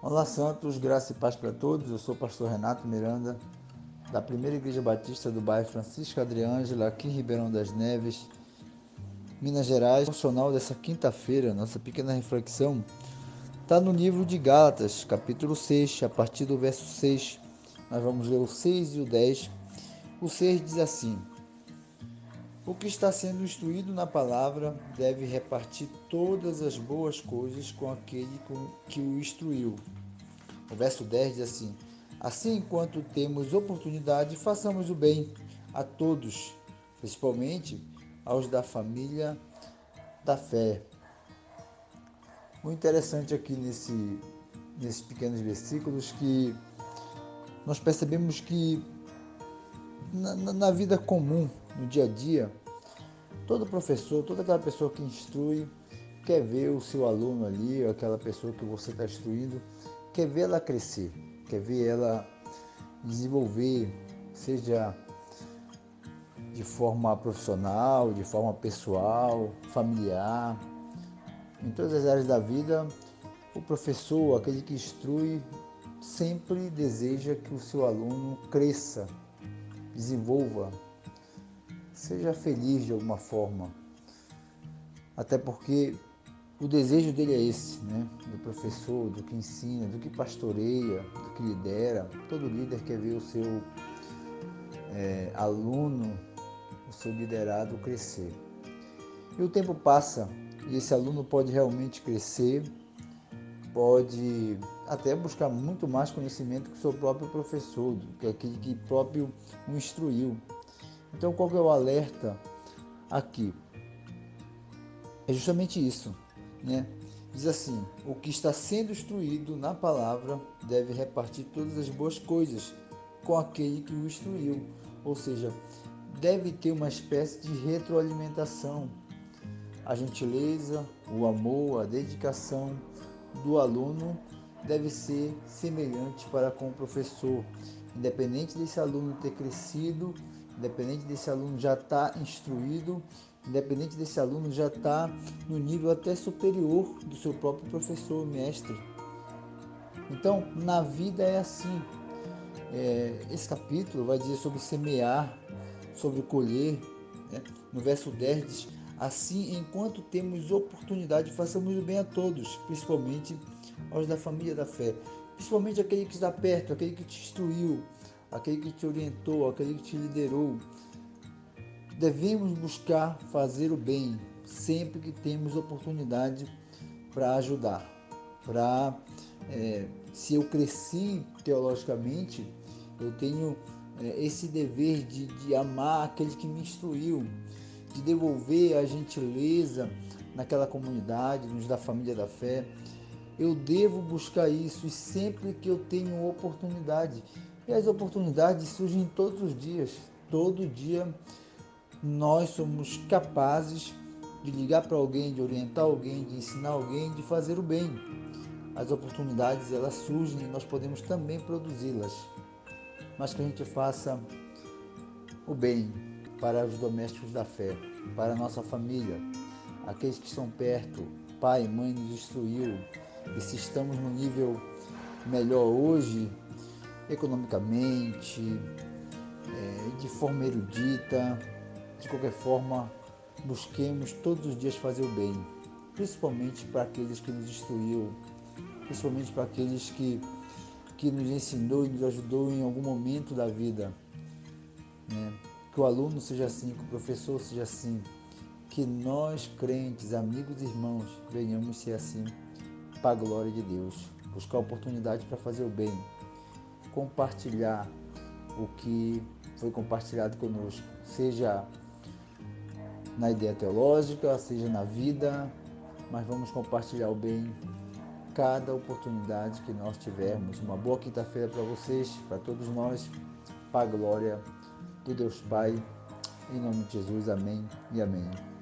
Olá, Santos, graça e paz para todos. Eu sou o pastor Renato Miranda, da Primeira Igreja Batista do bairro Francisco Adriângela, aqui em Ribeirão das Neves, Minas Gerais. O funcional dessa quinta-feira, nossa pequena reflexão, está no livro de Gálatas, capítulo 6, a partir do verso 6. Nós vamos ler o 6 e o 10. O 6 diz assim: O que está sendo instruído na palavra deve repartir todas as boas coisas com aquele que o instruiu. O verso 10 diz assim: Assim, enquanto temos oportunidade, façamos o bem a todos, principalmente aos da família da fé. O interessante aqui nesse, nesses pequenos versículos que nós percebemos que na, na vida comum, no dia a dia, todo professor, toda aquela pessoa que instrui, quer ver o seu aluno ali, aquela pessoa que você está instruindo, quer ver ela crescer, quer ver ela desenvolver, seja de forma profissional, de forma pessoal, familiar, em todas as áreas da vida, o professor, aquele que instrui, sempre deseja que o seu aluno cresça, desenvolva, seja feliz de alguma forma. Até porque o desejo dele é esse, né? Do professor, do que ensina, do que pastoreia, do que lidera. Todo líder quer ver o seu é, aluno, o seu liderado crescer. E o tempo passa e esse aluno pode realmente crescer, pode até buscar muito mais conhecimento que o seu próprio professor, que aquele que próprio o instruiu. Então, qual é o alerta aqui? É justamente isso, né? Diz assim: o que está sendo instruído na palavra deve repartir todas as boas coisas com aquele que o instruiu, ou seja, deve ter uma espécie de retroalimentação. A gentileza, o amor, a dedicação do aluno deve ser semelhante para com o professor, independente desse aluno ter crescido, independente desse aluno já estar tá instruído, independente desse aluno já estar tá no nível até superior do seu próprio professor, mestre. Então, na vida é assim. É, esse capítulo vai dizer sobre semear, sobre colher. Né? No verso 10 diz: Assim, enquanto temos oportunidade, façamos o bem a todos, principalmente aos da família da fé, principalmente aquele que está perto, aquele que te instruiu, aquele que te orientou, aquele que te liderou. Devemos buscar fazer o bem sempre que temos oportunidade para ajudar, para é, se eu cresci teologicamente, eu tenho é, esse dever de, de amar aquele que me instruiu, de devolver a gentileza naquela comunidade, nos da família da fé. Eu devo buscar isso e sempre que eu tenho oportunidade. E as oportunidades surgem todos os dias. Todo dia nós somos capazes de ligar para alguém, de orientar alguém, de ensinar alguém, de fazer o bem. As oportunidades elas surgem e nós podemos também produzi-las. Mas que a gente faça o bem para os domésticos da fé, para a nossa família, aqueles que estão perto, pai, mãe nos instruiu, e se estamos no nível melhor hoje, economicamente, é, de forma erudita, de qualquer forma, busquemos todos os dias fazer o bem, principalmente para aqueles que nos instruiu, principalmente para aqueles que, que nos ensinou e nos ajudou em algum momento da vida. Né? Que o aluno seja assim, que o professor seja assim, que nós, crentes, amigos e irmãos, venhamos ser assim para a glória de Deus. Buscar oportunidade para fazer o bem, compartilhar o que foi compartilhado conosco, seja na ideia teológica, seja na vida, mas vamos compartilhar o bem cada oportunidade que nós tivermos. Uma boa quinta-feira para vocês, para todos nós, para a glória do Deus Pai. Em nome de Jesus, amém e amém.